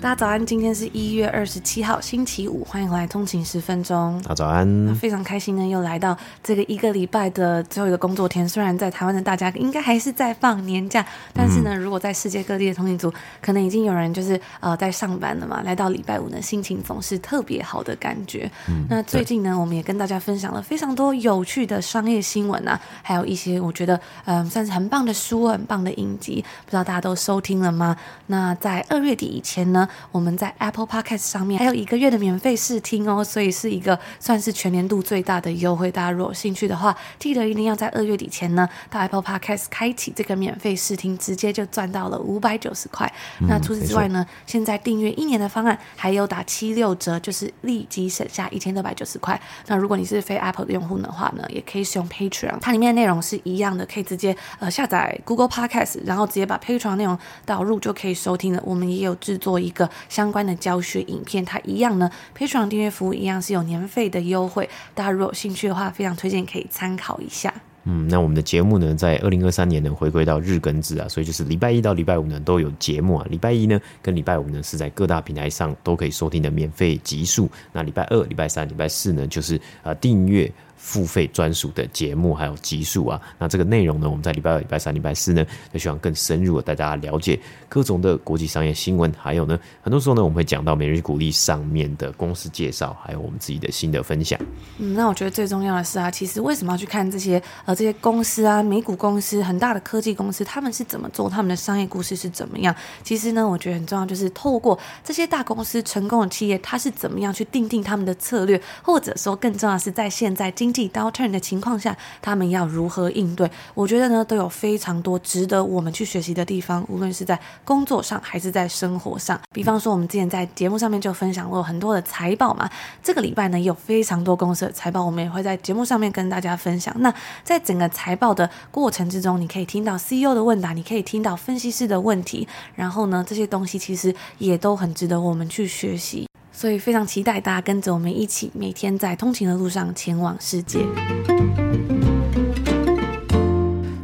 大家早安，今天是一月二十七号，星期五，欢迎回来通勤十分钟。大家早安，非常开心呢，又来到这个一个礼拜的最后一个工作天。虽然在台湾的大家应该还是在放年假，但是呢，如果在世界各地的通勤族，可能已经有人就是呃在上班了嘛。来到礼拜五呢，心情总是特别好的感觉。嗯，那最近呢，我们也跟大家分享了非常多有趣的商业新闻啊，还有一些我觉得嗯、呃、算是很棒的书、很棒的影集，不知道大家都收听了吗？那在二月底以前呢，我们在 Apple Podcast 上面还有一个月的免费试听哦，所以是一个算是全年度最大的优惠。大家如果有兴趣的话，记得一定要在二月底前呢，到 Apple Podcast 开启这个免费试听，直接就赚到了五百九十块。嗯、那除此之外呢，现在订阅一年的方案还有打七六折，就是立即省下一千六百九十块。那如果你是非 Apple 的用户的话呢，也可以使用 Patreon，它里面的内容是一样的，可以直接呃下载 Google Podcast，然后直接把 Patreon 内容导入就可以收听了。我们也有制作一个。相关的教学影片，它一样呢，Patreon 订阅服务一样是有年费的优惠，大家如果有兴趣的话，非常推荐可以参考一下。嗯，那我们的节目呢，在二零二三年呢回归到日更制啊，所以就是礼拜一到礼拜五呢都有节目啊，礼拜一呢跟礼拜五呢是在各大平台上都可以收听的免费集数，那礼拜二、礼拜三、礼拜四呢就是呃订阅。付费专属的节目还有集数啊，那这个内容呢，我们在礼拜二、礼拜三、礼拜四呢，就希望更深入的带大家了解各种的国际商业新闻，还有呢，很多时候呢，我们会讲到每日股历上面的公司介绍，还有我们自己的心得分享。嗯，那我觉得最重要的是啊，其实为什么要去看这些呃这些公司啊，美股公司很大的科技公司，他们是怎么做，他们的商业故事是怎么样？其实呢，我觉得很重要，就是透过这些大公司成功的企业，它是怎么样去定定他们的策略，或者说更重要的是在现在今经济 downturn 的情况下，他们要如何应对？我觉得呢，都有非常多值得我们去学习的地方，无论是在工作上还是在生活上。比方说，我们之前在节目上面就分享过很多的财报嘛，这个礼拜呢也有非常多公司的财报，我们也会在节目上面跟大家分享。那在整个财报的过程之中，你可以听到 CEO 的问答，你可以听到分析师的问题，然后呢，这些东西其实也都很值得我们去学习。所以非常期待大家跟着我们一起，每天在通勤的路上前往世界。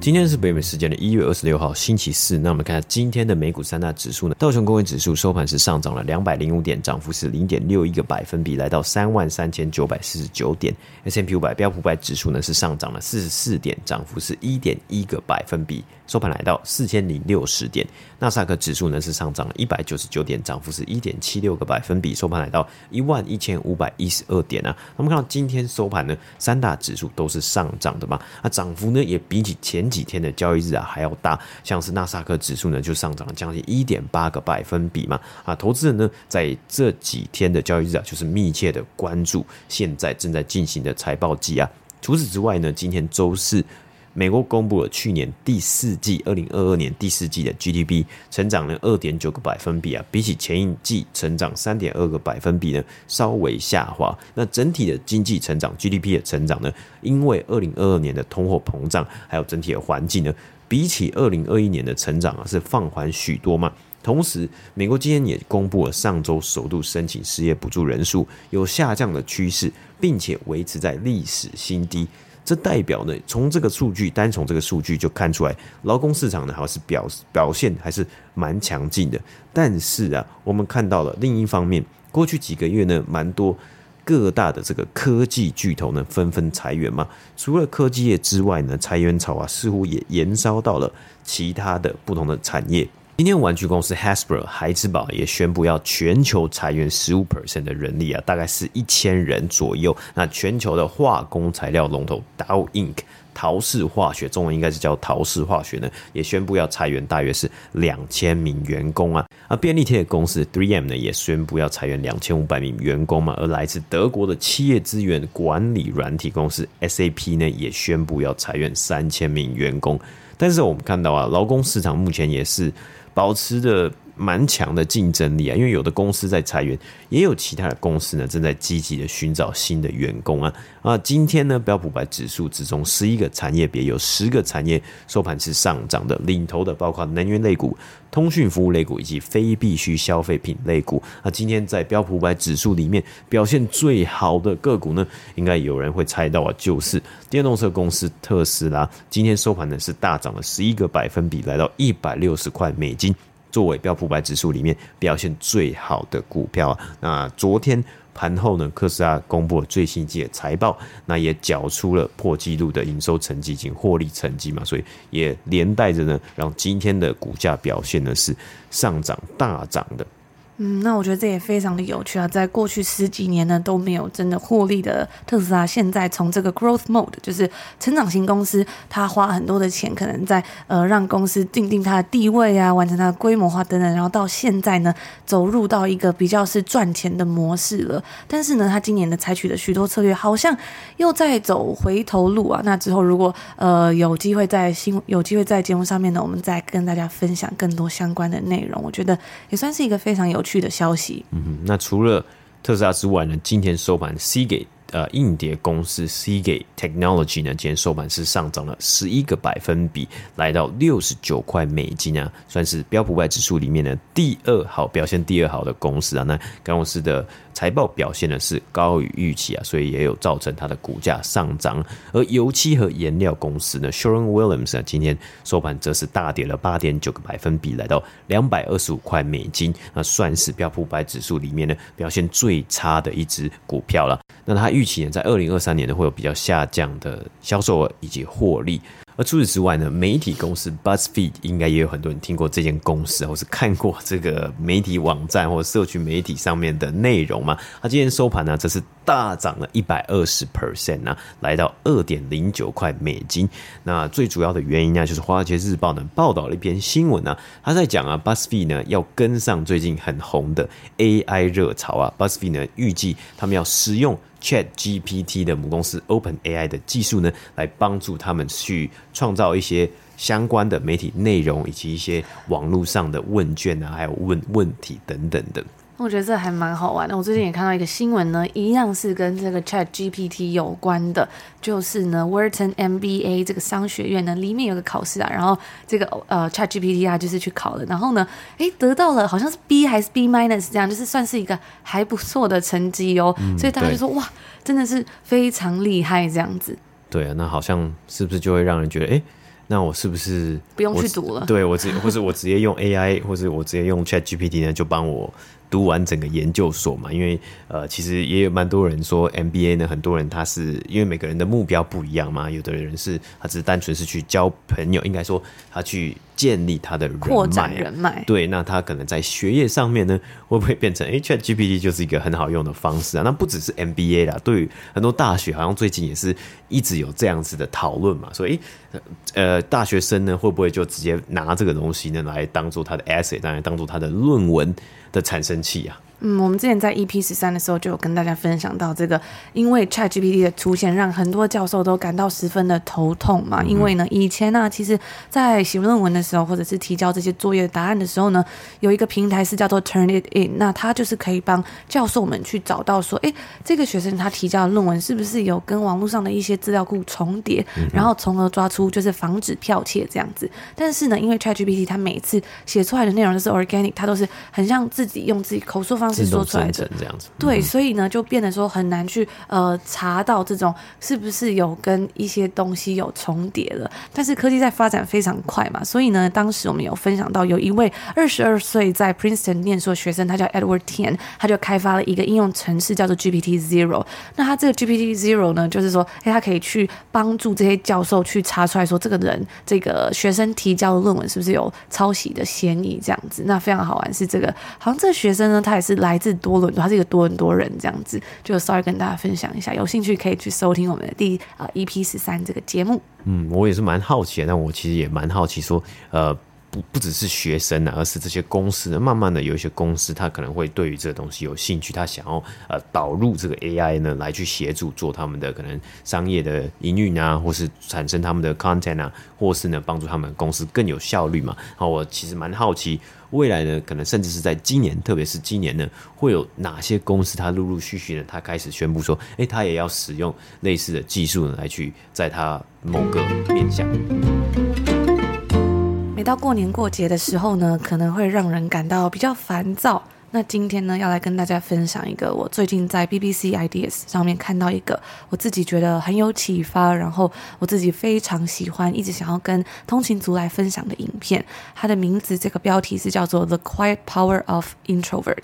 今天是北美时间的一月二十六号，星期四。那我们看下今天的美股三大指数呢？道琼工业指数收盘是上涨了两百零五点，涨幅是零点六一个百分比，来到三万三千九百四十九点。S M P 五百标普五百指数呢是上涨了四十四点，涨幅是一点一个百分比，收盘来到四千零六十点。纳斯达克指数呢是上涨了一百九十九点，涨幅是一点七六个百分比，收盘来到一万一千五百一十二点啊。那我们看到今天收盘呢，三大指数都是上涨的嘛，那涨幅呢也比起前几几。天的交易日啊还要大，像是纳斯克指数呢就上涨了将近一点八个百分比嘛啊，投资人呢在这几天的交易日啊就是密切的关注现在正在进行的财报季啊。除此之外呢，今天周四，美国公布了去年第四季二零二二年第四季的 GDP 成长了二点九个百分比啊，比起前一季成长三点二个百分比呢稍微下滑。那整体的经济成长 GDP 的成长呢，因为二零二二年的通货膨胀还有整体的环境呢，比起二零二一年的成长啊是放缓许多嘛。同时，美国今天也公布了上周首度申请失业补助人数有下降的趋势，并且维持在历史新低。这代表呢，从这个数据，单从这个数据就看出来，劳工市场呢还是表表现还是蛮强劲的。但是啊，我们看到了另一方面，过去几个月呢，蛮多各大的这个科技巨头呢纷纷裁员嘛。除了科技业之外呢，裁员潮啊似乎也延烧到了其他的不同的产业。今天玩具公司 Hasbro 孩之宝也宣布要全球裁员十五 percent 的人力啊，大概是一千人左右。那全球的化工材料龙头 Dow Inc 陶氏化学，中文应该是叫陶氏化学呢，也宣布要裁员大约是两千名员工啊。而便利贴公司 3M 呢也宣布要裁员两千五百名员工嘛。而来自德国的企业资源管理软体公司 SAP 呢也宣布要裁员三千名员工。但是我们看到啊，劳工市场目前也是。保持着蛮强的竞争力啊，因为有的公司在裁员，也有其他的公司呢正在积极的寻找新的员工啊啊！今天呢，标普百指数之中十一个产业别有十个产业收盘是上涨的，领头的包括能源类股、通讯服务类股以及非必需消费品类股。那今天在标普百指数里面表现最好的个股呢，应该有人会猜到啊，就是电动车公司特斯拉。今天收盘呢是大涨了十一个百分比，来到一百六十块美金。作为标普百指数里面表现最好的股票啊，那昨天盘后呢，特斯拉公布了最新一季的财报，那也缴出了破纪录的营收成绩及获利成绩嘛，所以也连带着呢，让今天的股价表现呢是上涨大涨的。嗯，那我觉得这也非常的有趣啊！在过去十几年呢都没有真的获利的特斯拉，现在从这个 growth mode，就是成长型公司，他花很多的钱，可能在呃让公司定定它的地位啊，完成它的规模化等等，然后到现在呢走入到一个比较是赚钱的模式了。但是呢，他今年的采取的许多策略，好像又在走回头路啊！那之后如果呃有机会在新有机会在节目上面呢，我们再跟大家分享更多相关的内容。我觉得也算是一个非常有。去的消息。嗯哼，那除了特斯拉之外呢？今天收盘，C 给呃硬碟公司 Seagate Technology 呢，今天收盘是上涨了十一个百分比，来到六十九块美金啊，算是标普五百指数里面的第二好表现第二好的公司啊。那该公司的。财报表现呢是高于预期啊，所以也有造成它的股价上涨。而油漆和颜料公司呢，Sharon Williams 呢，今天收盘则是大跌了八点九个百分比，来到两百二十五块美金，那算是标普五百指数里面呢表现最差的一只股票了。那它预期呢，在二零二三年呢会有比较下降的销售额以及获利。而除此之外呢，媒体公司 BuzzFeed 应该也有很多人听过这间公司，或是看过这个媒体网站或社区媒体上面的内容嘛。它今天收盘呢，则是大涨了一百二十 percent 呢，来到二点零九块美金。那最主要的原因呢，就是《华尔街日报》呢报道了一篇新闻呢，他在讲啊，BuzzFeed 呢要跟上最近很红的 AI 热潮啊，BuzzFeed 呢预计他们要使用。Chat GPT 的母公司 Open AI 的技术呢，来帮助他们去创造一些相关的媒体内容，以及一些网络上的问卷啊，还有问问题等等的。我觉得这还蛮好玩的。我最近也看到一个新闻呢，一样是跟这个 Chat GPT 有关的，就是呢，Wharton MBA 这个商学院呢，里面有个考试啊，然后这个呃 Chat GPT 啊，就是去考了，然后呢，诶，得到了好像是 B 还是 B minus 这样，就是算是一个还不错的成绩哦。嗯、所以大家就说哇，真的是非常厉害这样子。对啊，那好像是不是就会让人觉得，诶，那我是不是不用去读了？对我直，或者我直接用 AI，或者我直接用 Chat GPT 呢，就帮我。读完整个研究所嘛，因为呃，其实也有蛮多人说 MBA 呢，很多人他是因为每个人的目标不一样嘛，有的人是他只是单纯是去交朋友，应该说他去建立他的人脉，扩展人脉。对，那他可能在学业上面呢，会不会变成诶 ChatGPT 就是一个很好用的方式啊？那不只是 MBA 啦，对于很多大学好像最近也是一直有这样子的讨论嘛，所以呃，大学生呢会不会就直接拿这个东西呢来当做他的 essay，当然当做他的论文的产生器啊。嗯，我们之前在 EP 十三的时候就有跟大家分享到这个，因为 ChatGPT 的出现，让很多教授都感到十分的头痛嘛。因为呢，以前呢、啊，其实在写论文的时候，或者是提交这些作业答案的时候呢，有一个平台是叫做 Turnitin，那它就是可以帮教授们去找到说，哎，这个学生他提交的论文是不是有跟网络上的一些资料库重叠，然后从而抓出就是防止剽窃这样子。但是呢，因为 ChatGPT 它每次写出来的内容都是 organic，它都是很像自己用自己口述方方式说出来的，这样子。对，嗯、所以呢，就变得说很难去呃查到这种是不是有跟一些东西有重叠了。但是科技在发展非常快嘛，所以呢，当时我们有分享到有一位二十二岁在 Princeton 念书的学生，他叫 Edward Tian，他就开发了一个应用程式叫做 GPT Zero。那他这个 GPT Zero 呢，就是说，哎，他可以去帮助这些教授去查出来说，这个人这个学生提交的论文是不是有抄袭的嫌疑，这样子。那非常好玩是这个，好像这个学生呢，他也是来自多伦多，他是一个多伦多人，这样子，就稍微跟大家分享一下，有兴趣可以去收听我们的第呃 EP 十三这个节目。嗯，我也是蛮好奇的，但我其实也蛮好奇说，呃。不只是学生啊，而是这些公司，慢慢的有一些公司，他可能会对于这个东西有兴趣，他想要呃导入这个 AI 呢，来去协助做他们的可能商业的营运啊，或是产生他们的 content 啊，或是呢帮助他们公司更有效率嘛。好，我其实蛮好奇，未来呢，可能甚至是在今年，特别是今年呢，会有哪些公司，它陆陆续续呢，它开始宣布说，哎、他，也要使用类似的技术呢，来去在它某个面向。每到过年过节的时候呢，可能会让人感到比较烦躁。那今天呢，要来跟大家分享一个我最近在 BBC Ideas 上面看到一个我自己觉得很有启发，然后我自己非常喜欢，一直想要跟通勤族来分享的影片。它的名字这个标题是叫做《The Quiet Power of Introverts》。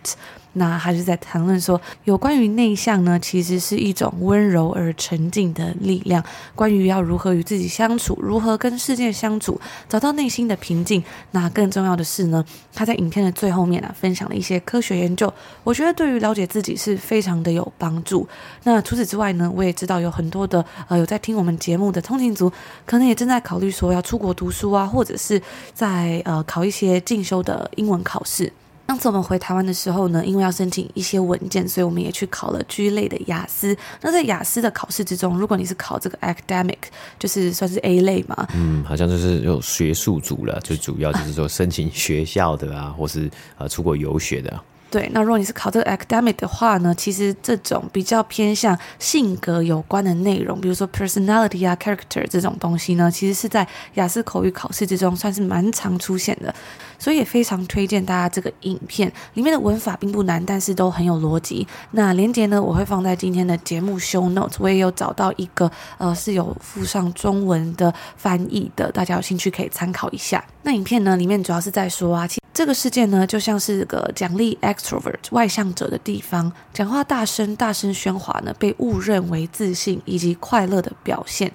那还是在谈论说，有关于内向呢，其实是一种温柔而沉静的力量。关于要如何与自己相处，如何跟世界相处，找到内心的平静。那更重要的是呢，他在影片的最后面啊，分享了一些科学研究，我觉得对于了解自己是非常的有帮助。那除此之外呢，我也知道有很多的呃有在听我们节目的通勤族，可能也正在考虑说要出国读书啊，或者是在呃考一些进修的英文考试。上次我们回台湾的时候呢，因为要申请一些文件，所以我们也去考了 G 类的雅思。那在雅思的考试之中，如果你是考这个 academic，就是算是 A 类嘛，嗯，好像就是有学术组了，就主要就是说申请学校的啊，或是呃出国游学的啊。对，那如果你是考这个 academic 的话呢，其实这种比较偏向性格有关的内容，比如说 personality 啊、character 这种东西呢，其实是在雅思口语考试之中算是蛮常出现的，所以也非常推荐大家这个影片里面的文法并不难，但是都很有逻辑。那连结呢，我会放在今天的节目 show notes，我也有找到一个呃是有附上中文的翻译的，大家有兴趣可以参考一下。那影片呢里面主要是在说啊，其这个世界呢，就像是个奖励 extrovert 外向者的地方，讲话大声、大声喧哗呢，被误认为自信以及快乐的表现。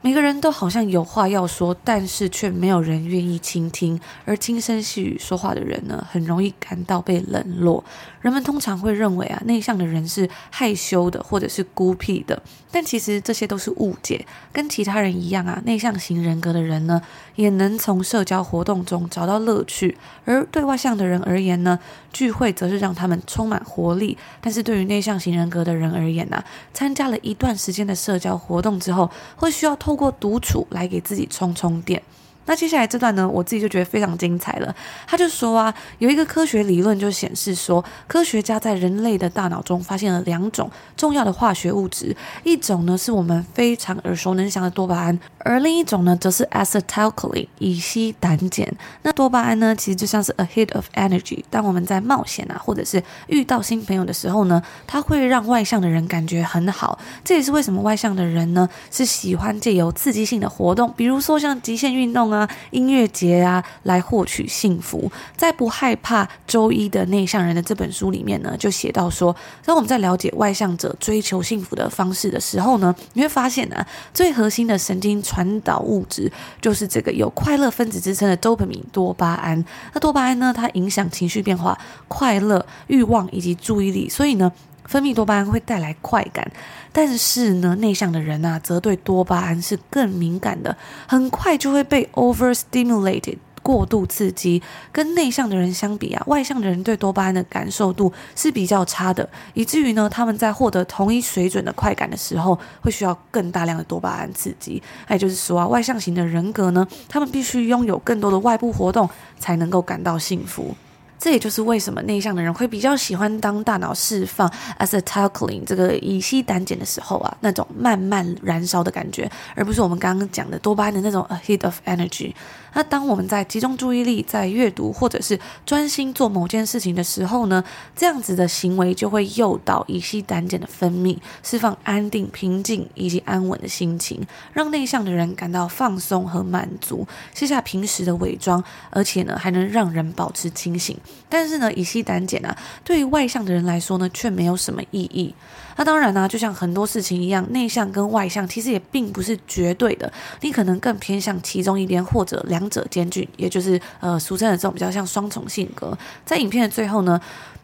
每个人都好像有话要说，但是却没有人愿意倾听。而轻声细语说话的人呢，很容易感到被冷落。人们通常会认为啊，内向的人是害羞的，或者是孤僻的。但其实这些都是误解。跟其他人一样啊，内向型人格的人呢，也能从社交活动中找到乐趣。而对外向的人而言呢，聚会则是让他们充满活力。但是对于内向型人格的人而言呢，参加了一段时间的社交活动之后，会需要透过独处来给自己充充电。那接下来这段呢，我自己就觉得非常精彩了。他就说啊，有一个科学理论就显示说，科学家在人类的大脑中发现了两种重要的化学物质，一种呢是我们非常耳熟能详的多巴胺，而另一种呢则是 acetylcholine 乙烯胆碱。那多巴胺呢，其实就像是 a hit of energy。当我们在冒险啊，或者是遇到新朋友的时候呢，它会让外向的人感觉很好。这也是为什么外向的人呢是喜欢借由刺激性的活动，比如说像极限运动啊。音乐节啊，来获取幸福。在不害怕周一的内向人的这本书里面呢，就写到说，当我们在了解外向者追求幸福的方式的时候呢，你会发现呢、最核心的神经传导物质就是这个有快乐分子之称的多巴胺。那多巴胺呢，它影响情绪变化、快乐、欲望以及注意力，所以呢。分泌多巴胺会带来快感，但是呢，内向的人啊，则对多巴胺是更敏感的，很快就会被 overstimulated 过度刺激。跟内向的人相比啊，外向的人对多巴胺的感受度是比较差的，以至于呢，他们在获得同一水准的快感的时候，会需要更大量的多巴胺刺激。也就是说啊，外向型的人格呢，他们必须拥有更多的外部活动，才能够感到幸福。这也就是为什么内向的人会比较喜欢当大脑释放 acetylcholine 这个乙烯胆碱的时候啊，那种慢慢燃烧的感觉，而不是我们刚刚讲的多巴胺的那种 a hit of energy。那当我们在集中注意力在阅读或者是专心做某件事情的时候呢，这样子的行为就会诱导乙烯胆碱的分泌，释放安定、平静以及安稳的心情，让内向的人感到放松和满足，卸下平时的伪装，而且呢还能让人保持清醒。但是呢，乙烯胆碱啊，对于外向的人来说呢，却没有什么意义。那当然呢、就像很多事情一样，内向跟外向其实也并不是绝对的，你可能更偏向其中一边，或者两者兼具，也就是呃俗称的这种比较像双重性格。在影片的最后呢，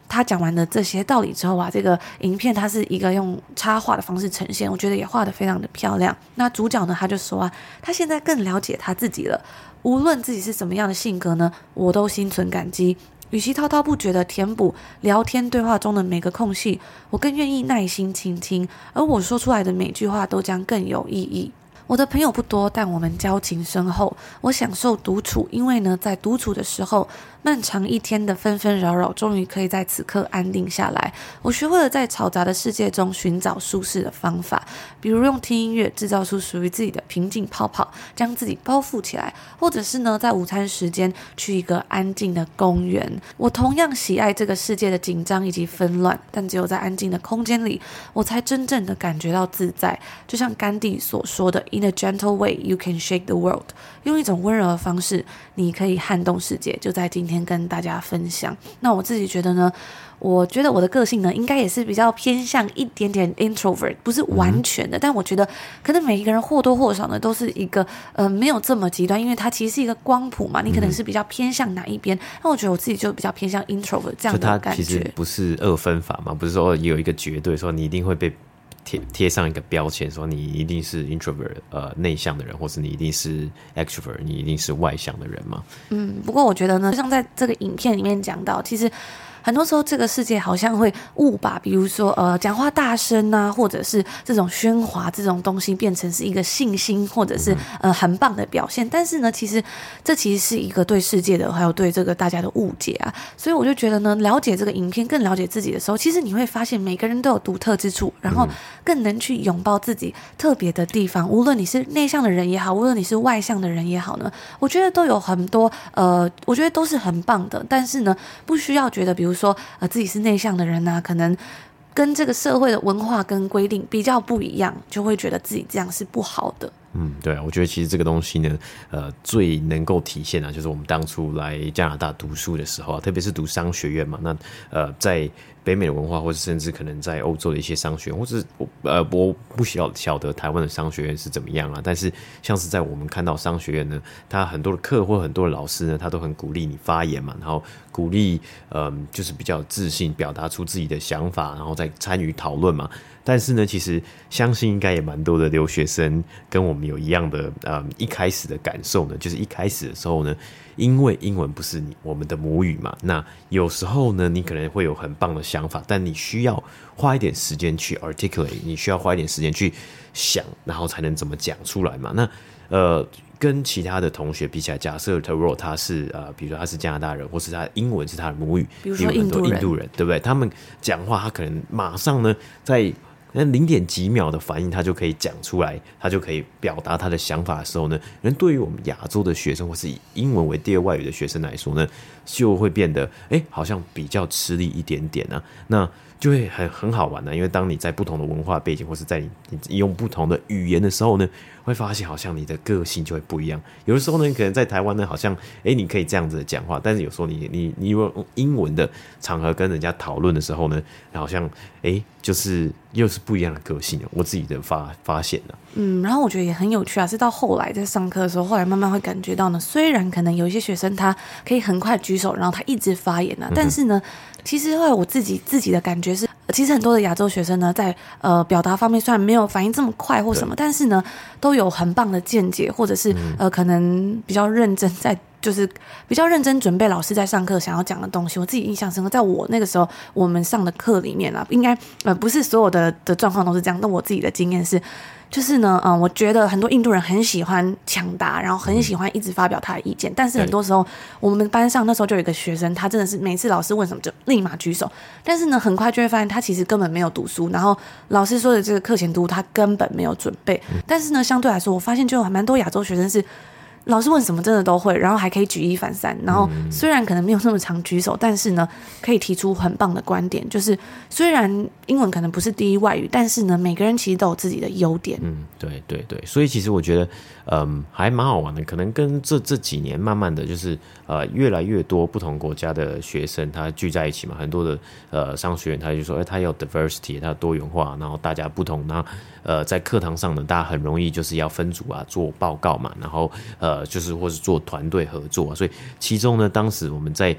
他讲完了这些道理之后啊，这个影片它是一个用插画的方式呈现，我觉得也画得非常的漂亮。那主角呢，他就说啊，他现在更了解他自己了，无论自己是什么样的性格呢，我都心存感激。与其滔滔不绝的填补聊天对话中的每个空隙，我更愿意耐心倾听，而我说出来的每句话都将更有意义。我的朋友不多，但我们交情深厚。我享受独处，因为呢，在独处的时候，漫长一天的纷纷扰扰，终于可以在此刻安定下来。我学会了在嘈杂的世界中寻找舒适的方法，比如用听音乐制造出属于自己的平静泡泡，将自己包覆起来，或者是呢，在午餐时间去一个安静的公园。我同样喜爱这个世界的紧张以及纷乱，但只有在安静的空间里，我才真正的感觉到自在。就像甘地所说的。In a gentle way, you can shake the world。用一种温柔的方式，你可以撼动世界。就在今天跟大家分享。那我自己觉得呢，我觉得我的个性呢，应该也是比较偏向一点点 introvert，不是完全的。嗯、但我觉得，可能每一个人或多或少呢，都是一个呃，没有这么极端，因为它其实是一个光谱嘛。你可能是比较偏向哪一边？那、嗯、我觉得我自己就比较偏向 introvert 这样的感觉。它其实不是二分法嘛，不是说有一个绝对说你一定会被。贴贴上一个标签，说你一定是 introvert，呃，内向的人，或是你一定是 extrovert，你一定是外向的人吗？嗯，不过我觉得呢，就像在这个影片里面讲到，其实。很多时候，这个世界好像会误把，比如说，呃，讲话大声呐，或者是这种喧哗这种东西，变成是一个信心，或者是呃很棒的表现。但是呢，其实这其实是一个对世界的，还有对这个大家的误解啊。所以我就觉得呢，了解这个影片，更了解自己的时候，其实你会发现每个人都有独特之处，然后更能去拥抱自己特别的地方。无论你是内向的人也好，无论你是外向的人也好呢，我觉得都有很多呃，我觉得都是很棒的。但是呢，不需要觉得，比如。说呃自己是内向的人呢、可能跟这个社会的文化跟规定比较不一样，就会觉得自己这样是不好的。嗯，对，我觉得其实这个东西呢，呃，最能够体现啊，就是我们当初来加拿大读书的时候，特别是读商学院嘛，那呃在。北美的文化，或者甚至可能在欧洲的一些商学院，或者是我呃我不晓晓得台湾的商学院是怎么样啊。但是像是在我们看到商学院呢，他很多的课或很多的老师呢，他都很鼓励你发言嘛，然后鼓励嗯、就是比较自信，表达出自己的想法，然后再参与讨论嘛。但是呢，其实相信应该也蛮多的留学生跟我们有一样的呃一开始的感受呢，就是一开始的时候呢。因为英文不是你我们的母语嘛，那有时候呢，你可能会有很棒的想法，但你需要花一点时间去 articulate，你需要花一点时间去想，然后才能怎么讲出来嘛。那呃，跟其他的同学比起来，假设他如果他是呃，比如说他是加拿大人，或是他英文是他的母语，比如说印度人，印度人，对不对？他们讲话，他可能马上呢在。那零点几秒的反应，他就可以讲出来，他就可以表达他的想法的时候呢，人对于我们亚洲的学生或是以英文为第二外语的学生来说呢，就会变得哎，好像比较吃力一点点啊。那就会很很好玩呢，因为当你在不同的文化背景，或是在你用不同的语言的时候呢。会发现好像你的个性就会不一样。有的时候呢，你可能在台湾呢，好像哎，你可以这样子讲话，但是有时候你你你用英文的场合跟人家讨论的时候呢，好像哎，就是又是不一样的个性。我自己的发发现呢，嗯，然后我觉得也很有趣啊，是到后来在上课的时候，后来慢慢会感觉到呢，虽然可能有一些学生他可以很快举手，然后他一直发言啊，但是呢，其实后来我自己自己的感觉是。其实很多的亚洲学生呢，在呃表达方面虽然没有反应这么快或什么，但是呢，都有很棒的见解，或者是呃可能比较认真在，就是比较认真准备老师在上课想要讲的东西。我自己印象深刻，在我那个时候我们上的课里面啊，应该呃不是所有的的状况都是这样，但我自己的经验是。就是呢，嗯，我觉得很多印度人很喜欢抢答，然后很喜欢一直发表他的意见。但是很多时候，我们班上那时候就有一个学生，他真的是每次老师问什么就立马举手。但是呢，很快就会发现他其实根本没有读书，然后老师说的这个课前读他根本没有准备。但是呢，相对来说，我发现就有蛮多亚洲学生是。老师问什么真的都会，然后还可以举一反三，然后虽然可能没有那么常举手，但是呢，可以提出很棒的观点。就是虽然英文可能不是第一外语，但是呢，每个人其实都有自己的优点。嗯，对对对，所以其实我觉得，嗯，还蛮好玩的。可能跟这这几年慢慢的就是，呃，越来越多不同国家的学生他聚在一起嘛，很多的呃商学院他就说，哎，他要 diversity，他多元化，然后大家不同，然后呃，在课堂上呢，大家很容易就是要分组啊，做报告嘛，然后呃。呃，就是或是做团队合作，所以其中呢，当时我们在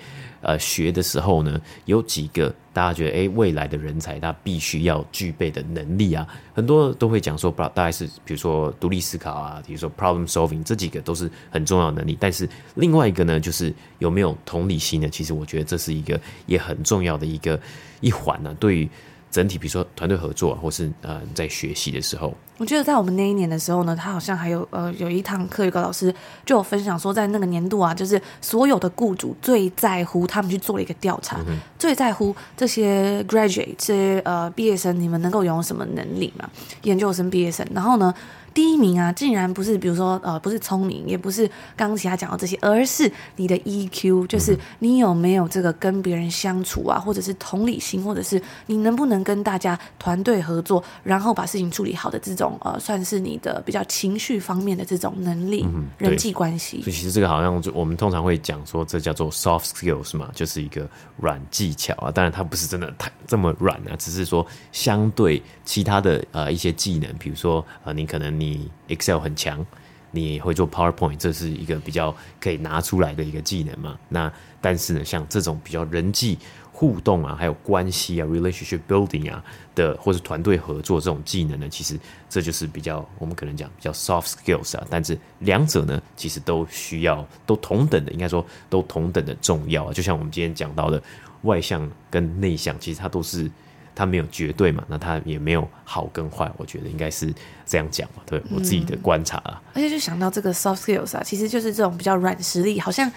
呃学的时候呢，有几个大家觉得，哎，未来的人才他必须要具备的能力啊，很多都会讲说，大概是比如说独立思考啊，比如说 problem solving，这几个都是很重要的能力。但是另外一个呢，就是有没有同理心呢？其实我觉得这是一个也很重要的一个一环呢，对于。整体，比如说团队合作，或是呃在学习的时候，我觉得在我们那一年的时候呢，他好像还有呃有一堂课，有个老师就有分享说，在那个年度啊，就是所有的雇主最在乎他们去做了一个调查，嗯、最在乎这些 graduate 这些呃毕业生，你们能够拥有什么能力嘛？研究生毕业生，然后呢？第一名啊，竟然不是比如说呃，不是聪明，也不是刚刚其他讲到这些，而是你的 EQ，就是你有没有这个跟别人相处啊，或者是同理心，或者是你能不能跟大家团队合作，然后把事情处理好的这种呃，算是你的比较情绪方面的这种能力，嗯、人际关系。所以其实这个好像就我们通常会讲说，这叫做 soft skills 嘛，就是一个软技巧啊。当然它不是真的太这么软啊，只是说相对其他的呃一些技能，比如说呃你可能你。你 Excel 很强，你会做 PowerPoint，这是一个比较可以拿出来的一个技能嘛？那但是呢，像这种比较人际互动啊，还有关系啊，relationship building 啊的，或是团队合作这种技能呢，其实这就是比较我们可能讲比较 soft skills 啊。但是两者呢，其实都需要都同等的，应该说都同等的重要啊。就像我们今天讲到的外向跟内向，其实它都是。他没有绝对嘛，那它也没有好跟坏，我觉得应该是这样讲嘛，对我自己的观察啊。而且就想到这个 soft skills 啊，其实就是这种比较软实力，好像。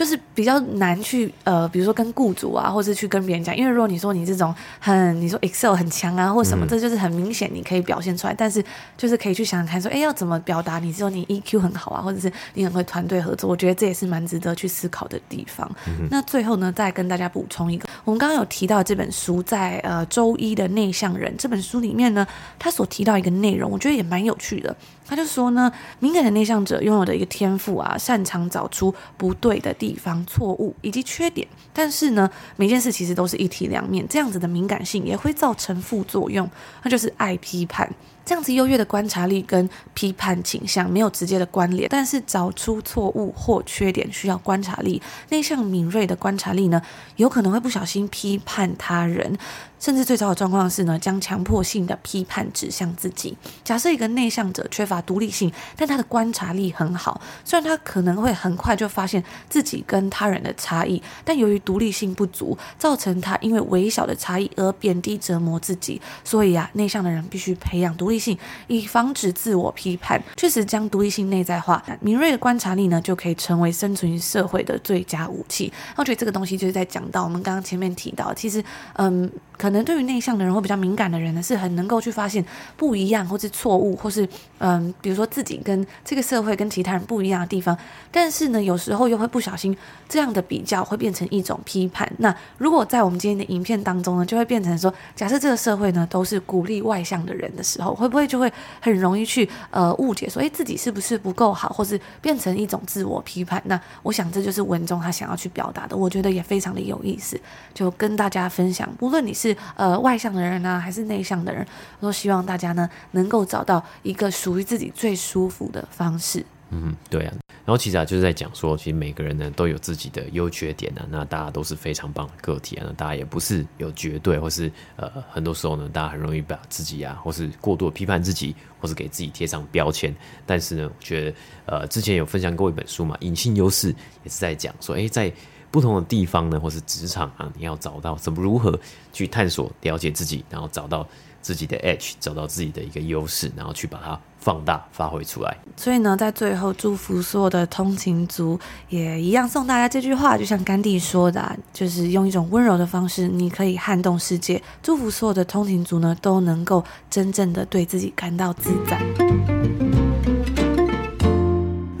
就是比较难去呃，比如说跟雇主啊，或是去跟别人讲，因为如果你说你这种很，你说 Excel 很强啊，或什么，嗯、这就是很明显你可以表现出来。但是就是可以去想想看，说，哎，要怎么表达？你说你 EQ 很好啊，或者是你很会团队合作，我觉得这也是蛮值得去思考的地方。嗯、那最后呢，再跟大家补充一个，我们刚刚有提到这本书在呃周一的内向人这本书里面呢，他所提到一个内容，我觉得也蛮有趣的。他就说呢，敏感的内向者拥有的一个天赋啊，擅长找出不对的地防、错误以及缺点。但是呢，每件事其实都是一体两面，这样子的敏感性也会造成副作用，那就是爱批判。这样子优越的观察力跟批判倾向没有直接的关联，但是找出错误或缺点需要观察力。内向敏锐的观察力呢，有可能会不小心批判他人。甚至最糟的状况是呢，将强迫性的批判指向自己。假设一个内向者缺乏独立性，但他的观察力很好，虽然他可能会很快就发现自己跟他人的差异，但由于独立性不足，造成他因为微小的差异而贬低折磨自己。所以啊，内向的人必须培养独独立性，以防止自我批判。确实将独立性内在化，敏锐的观察力呢，就可以成为生存于社会的最佳武器。那我觉得这个东西就是在讲到我们刚刚前面提到，其实嗯。可能对于内向的人或比较敏感的人呢，是很能够去发现不一样，或是错误，或是嗯，比如说自己跟这个社会跟其他人不一样的地方。但是呢，有时候又会不小心这样的比较会变成一种批判。那如果在我们今天的影片当中呢，就会变成说，假设这个社会呢都是鼓励外向的人的时候，会不会就会很容易去呃误解说，诶，自己是不是不够好，或是变成一种自我批判？那我想这就是文中他想要去表达的，我觉得也非常的有意思，就跟大家分享。无论你是呃，外向的人呢、还是内向的人，都希望大家呢能够找到一个属于自己最舒服的方式。嗯，对啊。然后其实啊，就是在讲说，其实每个人呢都有自己的优缺点啊，那大家都是非常棒的个体啊，那大家也不是有绝对，或是呃，很多时候呢，大家很容易把自己啊，或是过度批判自己，或是给自己贴上标签。但是呢，我觉得呃，之前有分享过一本书嘛，《隐性优势》也是在讲说，诶，在不同的地方呢，或是职场啊，你要找到怎么如何去探索、了解自己，然后找到自己的 edge，找到自己的一个优势，然后去把它放大、发挥出来。所以呢，在最后祝福所有的通勤族，也一样送大家这句话，就像甘地说的啊，就是用一种温柔的方式，你可以撼动世界。祝福所有的通勤族呢，都能够真正的对自己感到自在。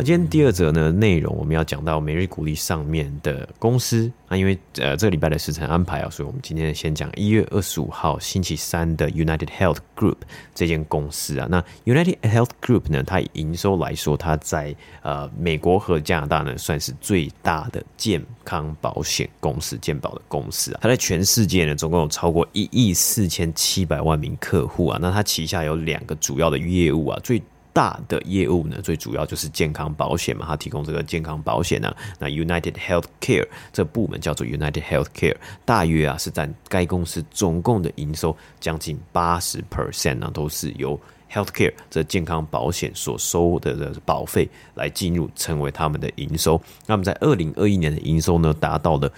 那今天第二则呢内容，我们要讲到每日股历上面的公司啊，因为呃这个礼拜的时程安排啊，所以我们今天先讲一月二十五号星期三的 United Health Group 这间公司啊。那 United Health Group 呢，它营收来说，它在呃美国和加拿大呢算是最大的健康保险公司，健保的公司啊。它在全世界呢总共有超过一亿四千七百万名客户啊。那它旗下有两个主要的业务啊，最大的业务呢，最主要就是健康保险嘛，它提供这个健康保险呢、那 United Healthcare 这部门叫做 United Healthcare，大约啊是占该公司总共的营收将近八十 percent 呢，都是由 Healthcare 这健康保险所收的的保费来进入，成为他们的营收。那么在二零二一年的营收呢，达到了。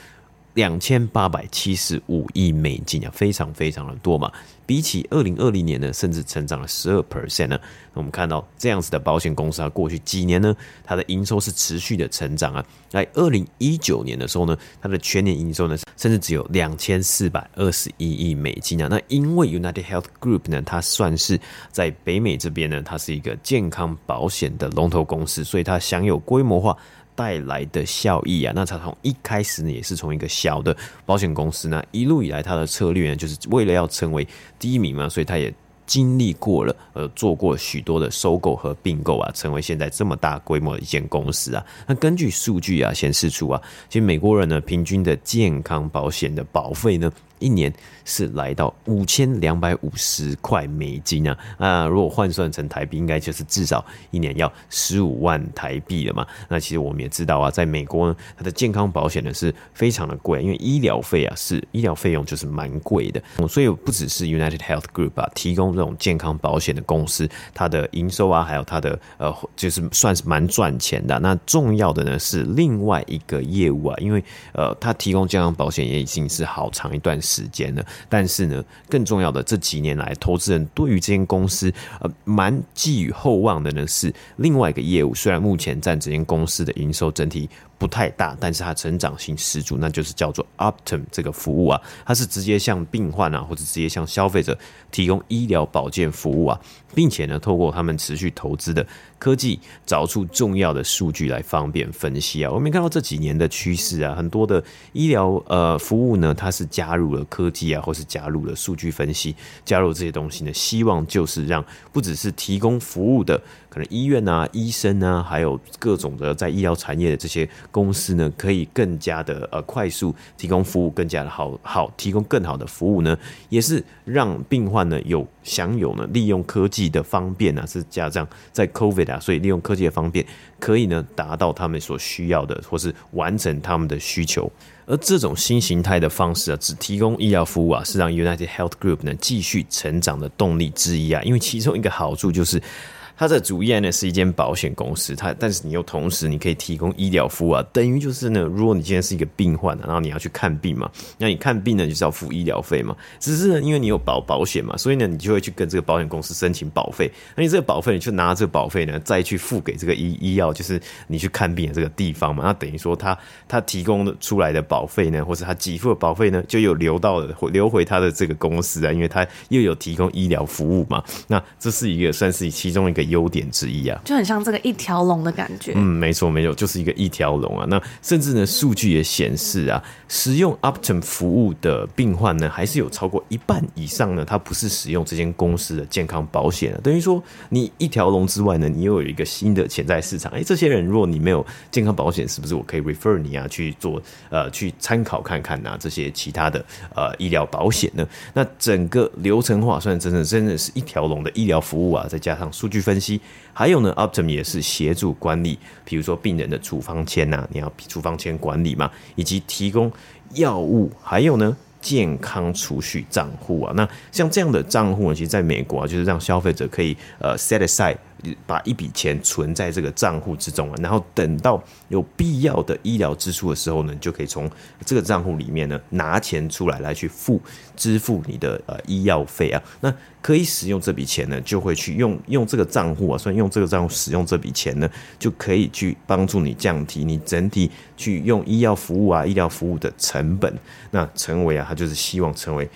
两千八百七十五亿美金啊，非常非常的多嘛。比起二零二零年呢，甚至成长了十二 percent 呢。我们看到这样子的保险公司啊，过去几年呢，它的营收是持续的成长啊。在二零一九年的时候呢，它的全年营收呢，甚至只有两千四百二十一亿美金啊。那因为 United Health Group 呢，它算是在北美这边呢，它是一个健康保险的龙头公司，所以它享有规模化。带来的效益啊，那它从一开始呢，也是从一个小的保险公司呢，一路以来它的策略呢，就是为了要成为第一名嘛，所以它也经历过了，呃，做过许多的收购和并购啊，成为现在这么大规模的一间公司啊。那根据数据啊显示出啊，其实美国人呢，平均的健康保险的保费呢，一年是来到五千两百五十块美金啊！啊，如果换算成台币，应该就是至少一年要十五万台币了嘛。那其实我们也知道啊，在美国呢，它的健康保险呢是非常的贵，因为医疗费啊是医疗费用就是蛮贵的。所以不只是 United Health Group 啊，提供这种健康保险的公司，它的营收啊，还有它的呃，就是算是蛮赚钱的。那重要的呢是另外一个业务啊，因为呃，它提供健康保险也已经是好长一段时。时间了，但是呢，更重要的这几年来，投资人对于这间公司呃蛮寄予厚望的呢，是另外一个业务。虽然目前占这间公司的营收整体不太大，但是它成长性十足，那就是叫做 Optum 这个服务啊，它是直接向病患啊，或者直接向消费者提供医疗保健服务啊，并且呢，透过他们持续投资的。科技找出重要的数据来方便分析啊，我们看到这几年的趋势啊，很多的医疗呃服务呢，它是加入了科技啊，或是加入了数据分析，加入这些东西呢，希望就是让不只是提供服务的可能医院啊、医生啊，还有各种的在医疗产业的这些公司呢，可以更加的呃快速提供服务，更加的好好提供更好的服务呢，也是让病患呢有享有呢利用科技的方便啊，是加上在 COVID 啊。所以利用科技的方便，可以呢达到他们所需要的，或是完成他们的需求。而这种新形态的方式啊，只提供医疗服务啊，是让 United Health Group 呢继续成长的动力之一啊。因为其中一个好处就是。它的主业呢是一间保险公司，它但是你又同时你可以提供医疗服务啊，等于就是呢，如果你今天是一个病患，然后你要去看病嘛，那你看病呢就是要付医疗费嘛，只是呢因为你有保保险嘛，所以呢你就会去跟这个保险公司申请保费，那你这个保费你就拿这个保费呢再去付给这个医医药，就是你去看病的这个地方嘛，那等于说他他提供的出来的保费呢，或者他给付的保费呢，就有流到了流回他的这个公司啊，因为他又有提供医疗服务嘛，那这是一个算是其中一个。优点之一啊，就很像这个一条龙的感觉。嗯，没错，没错，就是一个一条龙啊。那甚至呢，数据也显示啊，使用 Optum 服务的病患呢，还是有超过一半以上呢，他不是使用这间公司的健康保险啊。等于说，你一条龙之外呢，你又有一个新的潜在市场。哎，这些人，如果你没有健康保险，是不是我可以 refer 你啊去做呃去参考看看啊这些其他的呃医疗保险呢？那整个流程化算真的真的是一条龙的医疗服务啊，再加上数据分析。还有呢，Optum 也是协助管理，比如说病人的处方签呐，你要处方签管理嘛，以及提供药物，还有呢，健康储蓄账户啊。那像这样的账户呢，其实在美国啊，就是让消费者可以呃 set aside。把一笔钱存在这个账户之中啊，然后等到有必要的医疗支出的时候呢，就可以从这个账户里面呢拿钱出来来去付支付你的呃医药费啊。那可以使用这笔钱呢，就会去用用这个账户啊，所以用这个账户使用这笔钱呢，就可以去帮助你降低你整体去用医药服务啊医疗服务的成本。那成为啊，他就是希望成为。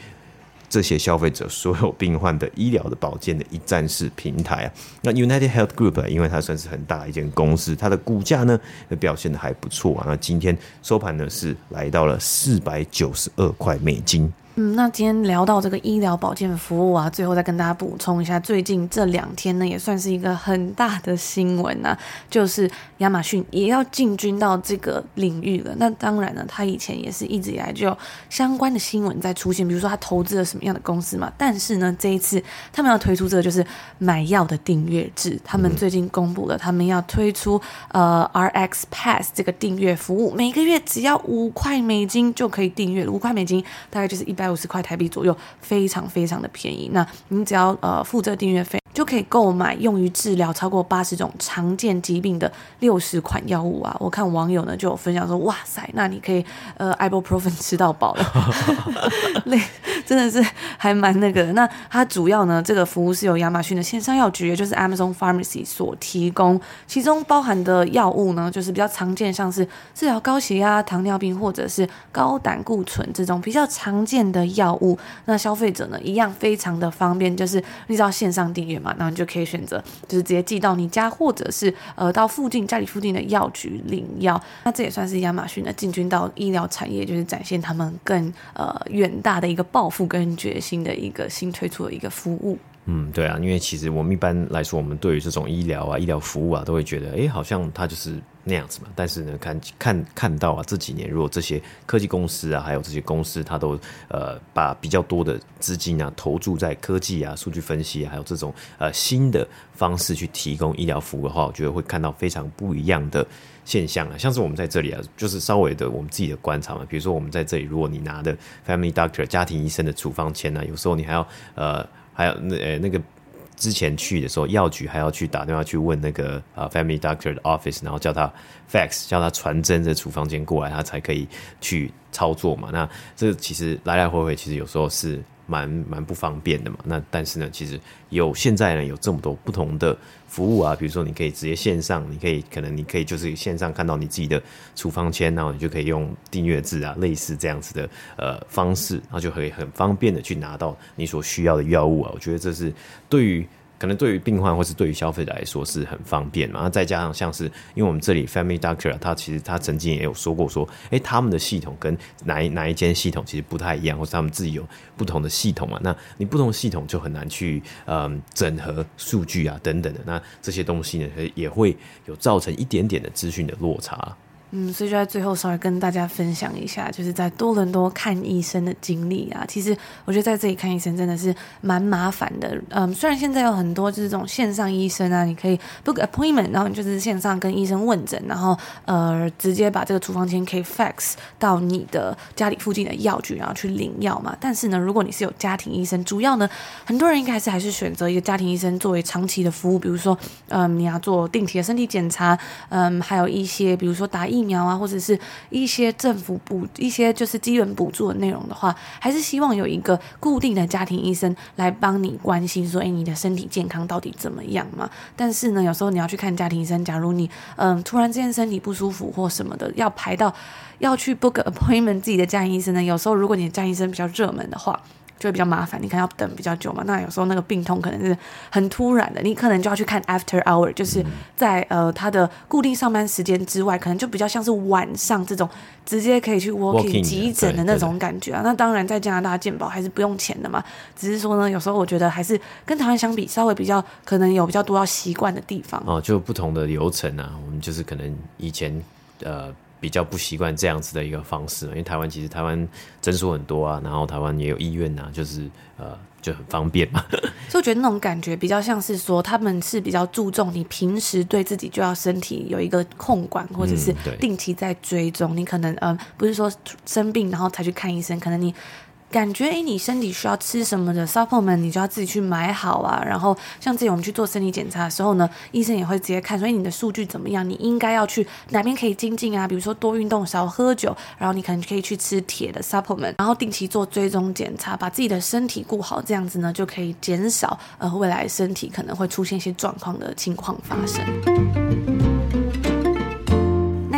这些消费者所有病患的医疗的保健的一站式平台啊。那 United Health Group 啊，因为它算是很大一间公司，它的股价呢表现的还不错啊。那今天收盘呢是来到了四百九十二块美金。嗯，那今天聊到这个医疗保健服务啊，最后再跟大家补充一下，最近这两天呢，也算是一个很大的新闻呐、啊，就是亚马逊也要进军到这个领域了。那当然呢，他以前也是一直以来就有相关的新闻在出现，比如说他投资了什么样的公司嘛。但是呢，这一次他们要推出这个就是买药的订阅制，他们最近公布了，他们要推出呃 RX Pass 这个订阅服务，每个月只要五块美金就可以订阅，五块美金大概就是一百。五十块台币左右，非常非常的便宜。那你只要呃付这订阅费，就可以购买用于治疗超过八十种常见疾病的六十款药物啊！我看网友呢就有分享说，哇塞，那你可以呃 Ibuprofen 吃到饱了，累真的是还蛮那个的。那它主要呢，这个服务是由亚马逊的线上药局，也就是 Amazon Pharmacy 所提供，其中包含的药物呢，就是比较常见，像是治疗高血压、糖尿病或者是高胆固醇这种比较常见的药物。那消费者呢，一样非常的方便，就是你知道线上订阅。然后你就可以选择，就是直接寄到你家，或者是呃到附近家里附近的药局领药。那这也算是亚马逊的进军到医疗产业，就是展现他们更呃远大的一个抱负跟决心的一个新推出的一个服务。嗯，对啊，因为其实我们一般来说，我们对于这种医疗啊、医疗服务啊，都会觉得，哎，好像它就是那样子嘛。但是呢，看看看到啊，这几年如果这些科技公司啊，还有这些公司，它都呃把比较多的资金啊投注在科技啊、数据分析啊，还有这种呃新的方式去提供医疗服务的话，我觉得会看到非常不一样的现象啊。像是我们在这里啊，就是稍微的我们自己的观察嘛。比如说我们在这里，如果你拿的 Family Doctor 家庭医生的处方签呢，有时候你还要呃。还有那呃那个之前去的时候，药局还要去打电话去问那个呃 Family Doctor 的 office，然后叫他 fax，叫他传真的处方间过来，他才可以去操作嘛。那这其实来来回回，其实有时候是。蛮蛮不方便的嘛，那但是呢，其实有现在呢有这么多不同的服务啊，比如说你可以直接线上，你可以可能你可以就是线上看到你自己的处方签，然后你就可以用订阅制啊，类似这样子的呃方式，然后就可以很方便的去拿到你所需要的药物啊，我觉得这是对于。可能对于病患或是对于消费者来说是很方便嘛，那再加上像是因为我们这里 Family Doctor 他其实他曾经也有说过说，哎，他们的系统跟哪一哪一间系统其实不太一样，或是他们自己有不同的系统嘛，那你不同系统就很难去嗯整合数据啊等等的，那这些东西呢也会有造成一点点的资讯的落差。嗯，所以就在最后稍微跟大家分享一下，就是在多伦多看医生的经历啊。其实我觉得在这里看医生真的是蛮麻烦的。嗯，虽然现在有很多就是这种线上医生啊，你可以 book appointment，然后你就是线上跟医生问诊，然后呃直接把这个处方箋可以 fax 到你的家里附近的药局，然后去领药嘛。但是呢，如果你是有家庭医生，主要呢很多人应该还是还是选择一个家庭医生作为长期的服务，比如说嗯你要做定期的身体检查，嗯还有一些比如说打疫疫苗啊，或者是一些政府补一些就是基本补助的内容的话，还是希望有一个固定的家庭医生来帮你关心说，哎，你的身体健康到底怎么样嘛？但是呢，有时候你要去看家庭医生，假如你嗯突然之间身体不舒服或什么的，要排到要去 book appointment 自己的家庭医生呢，有时候如果你的家庭医生比较热门的话。就会比较麻烦，你可能要等比较久嘛。那有时候那个病痛可能是很突然的，你可能就要去看 after hour，就是在呃他的固定上班时间之外，可能就比较像是晚上这种直接可以去 working 急诊的那种感觉啊。那当然在加拿大健保还是不用钱的嘛，只是说呢，有时候我觉得还是跟台湾相比，稍微比较可能有比较多要习惯的地方哦。就不同的流程啊，我们就是可能以前呃。比较不习惯这样子的一个方式，因为台湾其实台湾诊所很多啊，然后台湾也有医院呐、啊，就是呃就很方便嘛。所以我觉得那种感觉比较像是说，他们是比较注重你平时对自己就要身体有一个控管，或者是定期在追踪。嗯、你可能呃不是说生病然后才去看医生，可能你。感觉诶，你身体需要吃什么的 supplement，你就要自己去买好啊。然后像这种我们去做身体检查的时候呢，医生也会直接看，所以你的数据怎么样，你应该要去哪边可以精进啊？比如说多运动、少喝酒，然后你可能可以去吃铁的 supplement，然后定期做追踪检查，把自己的身体顾好，这样子呢就可以减少呃未来身体可能会出现一些状况的情况发生。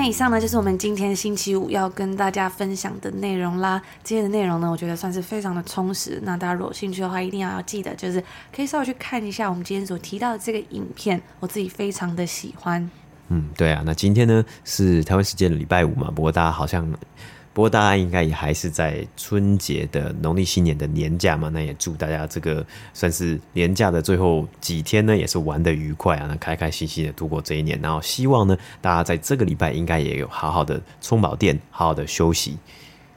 以上呢就是我们今天星期五要跟大家分享的内容啦。今天的内容呢，我觉得算是非常的充实。那大家如果有兴趣的话，一定要要记得，就是可以稍微去看一下我们今天所提到的这个影片，我自己非常的喜欢。嗯，对啊，那今天呢是台湾时间的礼拜五嘛，不过大家好像。不过大家应该也还是在春节的农历新年的年假嘛，那也祝大家这个算是年假的最后几天呢，也是玩的愉快啊，那开开心心的度过这一年。然后希望呢，大家在这个礼拜应该也有好好的充饱电，好好的休息。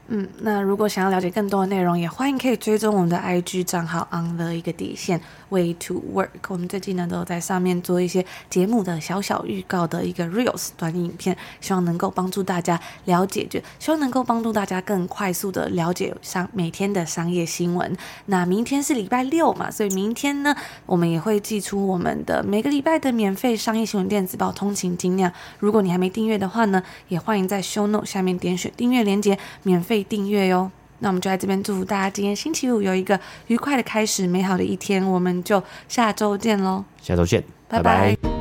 嗯，那如果想要了解更多的内容，也欢迎可以追踪我们的 IG 账号 on the 一个底线 way to work。我们最近呢都有在上面做一些节目的小小预告的一个 reels 短影片，希望能够帮助大家了解，就希望能够帮助大家更快速的了解商每天的商业新闻。那明天是礼拜六嘛，所以明天呢，我们也会寄出我们的每个礼拜的免费商业新闻电子报通勤精酿。如果你还没订阅的话呢，也欢迎在 show note 下面点选订阅链接，免费费。订阅哟，那我们就在这边祝福大家今天星期五有一个愉快的开始，美好的一天，我们就下周见喽，下周见，拜拜。拜拜。